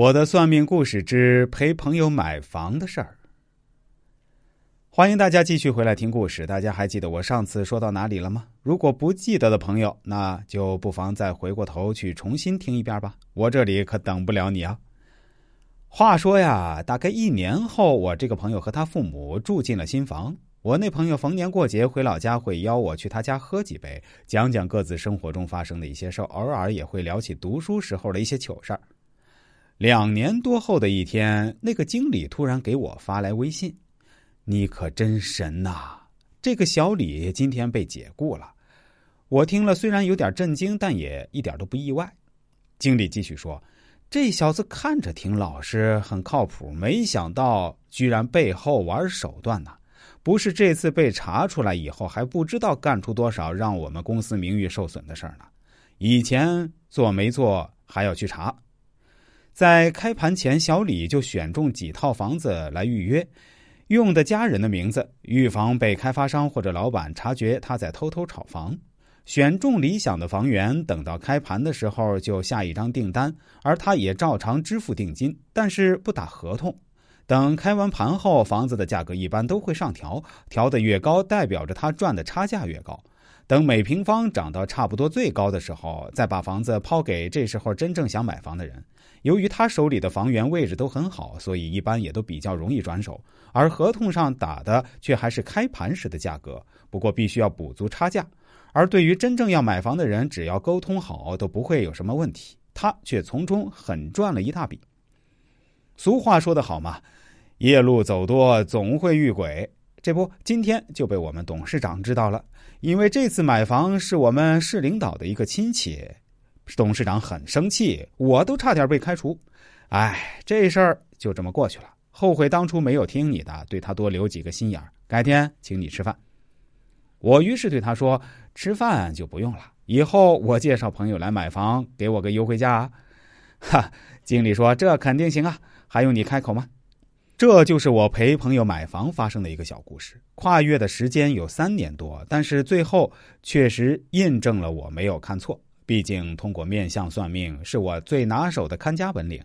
我的算命故事之陪朋友买房的事儿。欢迎大家继续回来听故事。大家还记得我上次说到哪里了吗？如果不记得的朋友，那就不妨再回过头去重新听一遍吧。我这里可等不了你啊。话说呀，大概一年后，我这个朋友和他父母住进了新房。我那朋友逢年过节回老家，会邀我去他家喝几杯，讲讲各自生活中发生的一些事儿，偶尔也会聊起读书时候的一些糗事儿。两年多后的一天，那个经理突然给我发来微信：“你可真神呐！这个小李今天被解雇了。”我听了虽然有点震惊，但也一点都不意外。经理继续说：“这小子看着挺老实，很靠谱，没想到居然背后玩手段呢！不是这次被查出来以后，还不知道干出多少让我们公司名誉受损的事儿呢。以前做没做还要去查。”在开盘前，小李就选中几套房子来预约，用的家人的名字，预防被开发商或者老板察觉他在偷偷炒房。选中理想的房源，等到开盘的时候就下一张订单，而他也照常支付定金，但是不打合同。等开完盘后，房子的价格一般都会上调，调的越高，代表着他赚的差价越高。等每平方涨到差不多最高的时候，再把房子抛给这时候真正想买房的人。由于他手里的房源位置都很好，所以一般也都比较容易转手。而合同上打的却还是开盘时的价格，不过必须要补足差价。而对于真正要买房的人，只要沟通好，都不会有什么问题。他却从中狠赚了一大笔。俗话说得好嘛，夜路走多总会遇鬼。这不，今天就被我们董事长知道了。因为这次买房是我们市领导的一个亲戚，董事长很生气，我都差点被开除。哎，这事儿就这么过去了。后悔当初没有听你的，对他多留几个心眼儿。改天请你吃饭。我于是对他说：“吃饭就不用了，以后我介绍朋友来买房，给我个优惠价。”。哈，经理说：“这肯定行啊，还用你开口吗？”这就是我陪朋友买房发生的一个小故事，跨越的时间有三年多，但是最后确实印证了我没有看错。毕竟通过面相算命是我最拿手的看家本领，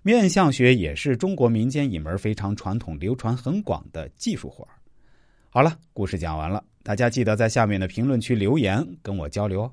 面相学也是中国民间一门非常传统、流传很广的技术活好了，故事讲完了，大家记得在下面的评论区留言跟我交流哦。